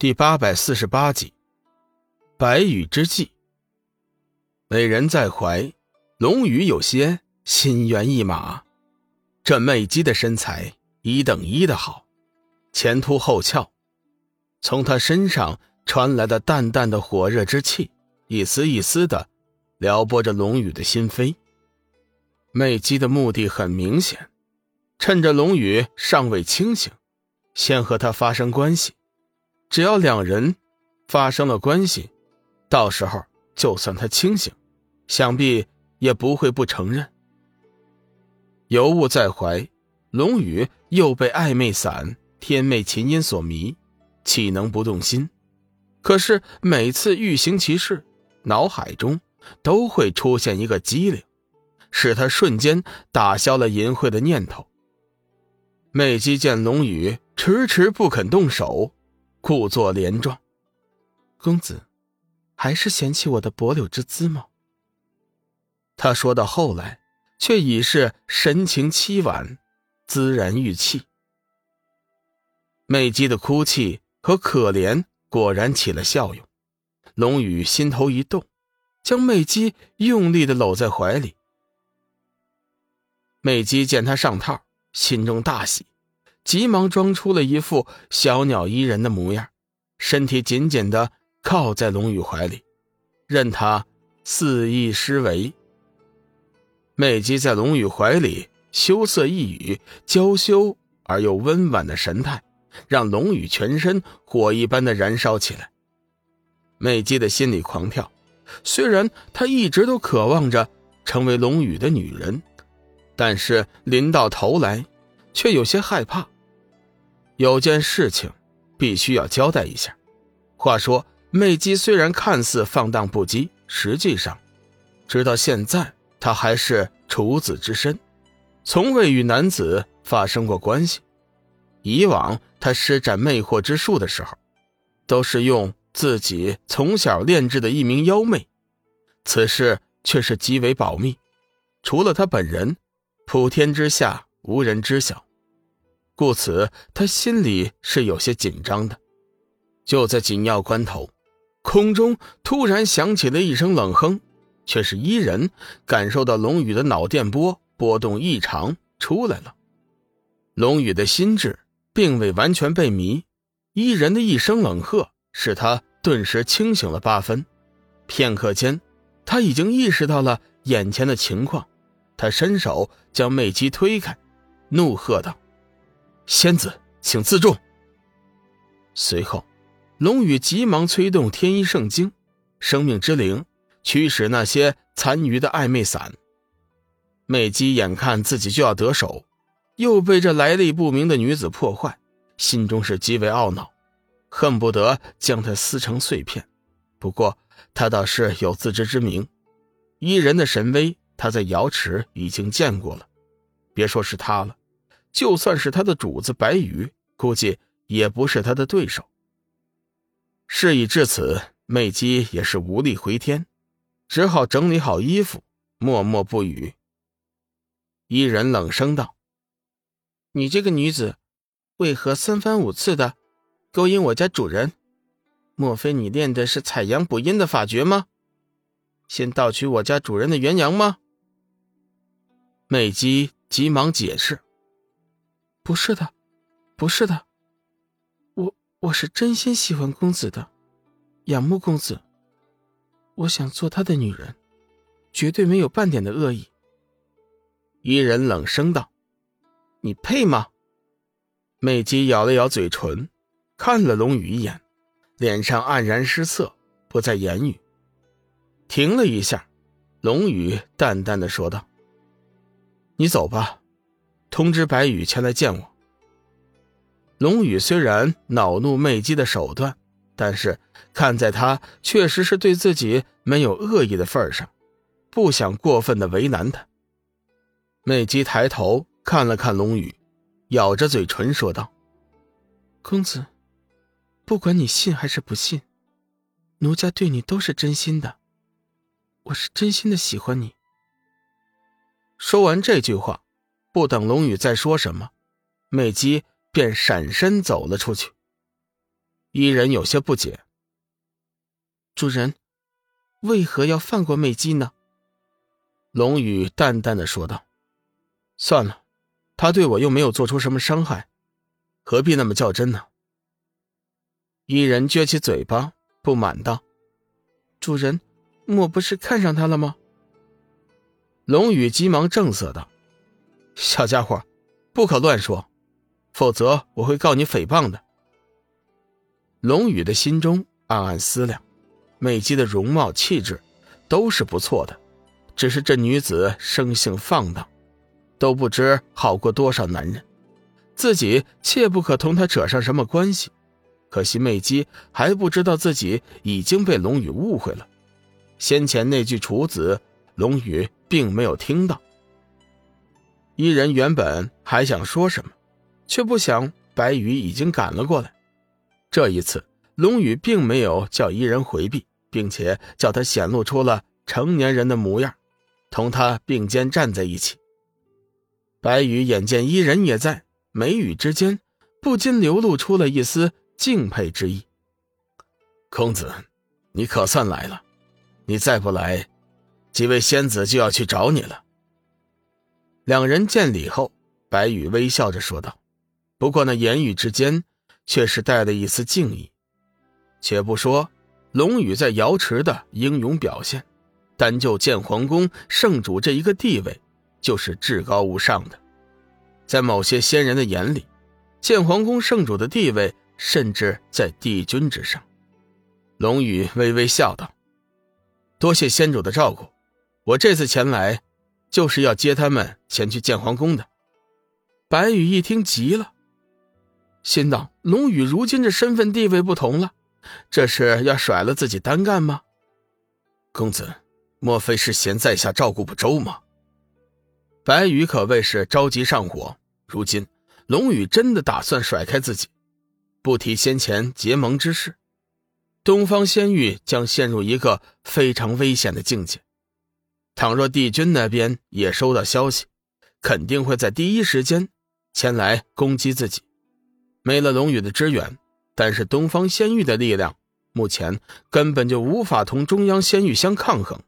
第八百四十八集，白羽之计。美人在怀，龙宇有些心猿意马。这媚姬的身材一等一的好，前凸后翘，从她身上传来的淡淡的火热之气，一丝一丝的撩拨着龙宇的心扉。媚姬的目的很明显，趁着龙宇尚未清醒，先和他发生关系。只要两人发生了关系，到时候就算他清醒，想必也不会不承认。尤物在怀，龙宇又被暧昧散、天魅琴音所迷，岂能不动心？可是每次欲行其事，脑海中都会出现一个机灵，使他瞬间打消了淫秽的念头。魅姬见龙宇迟迟不肯动手。故作连状，公子，还是嫌弃我的薄柳之姿吗？他说到后来，却已是神情凄婉，孜然欲泣。媚姬的哭泣和可怜果然起了效用，龙宇心头一动，将媚姬用力的搂在怀里。媚姬见他上套，心中大喜。急忙装出了一副小鸟依人的模样，身体紧紧的靠在龙宇怀里，任他肆意施为。美姬在龙宇怀里羞涩一语，娇羞而又温婉的神态，让龙宇全身火一般的燃烧起来。美姬的心里狂跳，虽然她一直都渴望着成为龙宇的女人，但是临到头来，却有些害怕。有件事情，必须要交代一下。话说，媚姬虽然看似放荡不羁，实际上，直到现在，她还是处子之身，从未与男子发生过关系。以往她施展魅惑之术的时候，都是用自己从小炼制的一名妖媚，此事却是极为保密，除了她本人，普天之下无人知晓。故此，他心里是有些紧张的。就在紧要关头，空中突然响起了一声冷哼，却是伊人感受到龙宇的脑电波波动异常，出来了。龙宇的心智并未完全被迷，伊人的一声冷喝使他顿时清醒了八分。片刻间，他已经意识到了眼前的情况，他伸手将魅姬推开，怒喝道。仙子，请自重。随后，龙宇急忙催动天一圣经，生命之灵驱使那些残余的暧昧伞。美姬眼看自己就要得手，又被这来历不明的女子破坏，心中是极为懊恼，恨不得将她撕成碎片。不过，他倒是有自知之明，伊人的神威，他在瑶池已经见过了，别说是他了。就算是他的主子白羽，估计也不是他的对手。事已至此，媚姬也是无力回天，只好整理好衣服，默默不语。伊人冷声道：“你这个女子，为何三番五次的勾引我家主人？莫非你练的是采阳补阴的法诀吗？先盗取我家主人的元阳吗？”媚姬急忙解释。不是的，不是的，我我是真心喜欢公子的，仰慕公子。我想做他的女人，绝对没有半点的恶意。伊人冷声道：“你配吗？”美姬咬了咬嘴唇，看了龙宇一眼，脸上黯然失色，不再言语。停了一下，龙宇淡淡的说道：“你走吧。”通知白羽前来见我。龙宇虽然恼怒媚姬的手段，但是看在他确实是对自己没有恶意的份上，不想过分的为难他。媚姬抬头看了看龙宇，咬着嘴唇说道：“公子，不管你信还是不信，奴家对你都是真心的，我是真心的喜欢你。”说完这句话。不等龙宇再说什么，美姬便闪身走了出去。伊人有些不解：“主人，为何要放过美姬呢？”龙宇淡淡的说道：“算了，他对我又没有做出什么伤害，何必那么较真呢？”伊人撅起嘴巴，不满道：“主人，莫不是看上他了吗？”龙宇急忙正色道：“小家伙，不可乱说，否则我会告你诽谤的。”龙宇的心中暗暗思量：美姬的容貌气质都是不错的，只是这女子生性放荡，都不知好过多少男人，自己切不可同她扯上什么关系。可惜美姬还不知道自己已经被龙宇误会了。先前那句“处子”，龙宇并没有听到。伊人原本还想说什么，却不想白羽已经赶了过来。这一次，龙宇并没有叫伊人回避，并且叫他显露出了成年人的模样，同他并肩站在一起。白羽眼见伊人也在，眉宇之间不禁流露出了一丝。敬佩之意。公子，你可算来了。你再不来，几位仙子就要去找你了。两人见礼后，白羽微笑着说道：“不过那言语之间，却是带了一丝敬意。且不说龙宇在瑶池的英勇表现，单就建皇宫圣主这一个地位，就是至高无上的。在某些仙人的眼里，建皇宫圣主的地位。”甚至在帝君之上，龙宇微微笑道：“多谢仙主的照顾，我这次前来，就是要接他们前去建皇宫的。”白羽一听急了，心道：“龙宇如今这身份地位不同了，这是要甩了自己单干吗？”公子，莫非是嫌在下照顾不周吗？白羽可谓是着急上火，如今龙宇真的打算甩开自己。不提先前结盟之事，东方仙域将陷入一个非常危险的境界。倘若帝君那边也收到消息，肯定会在第一时间前来攻击自己。没了龙宇的支援，但是东方仙域的力量目前根本就无法同中央仙域相抗衡。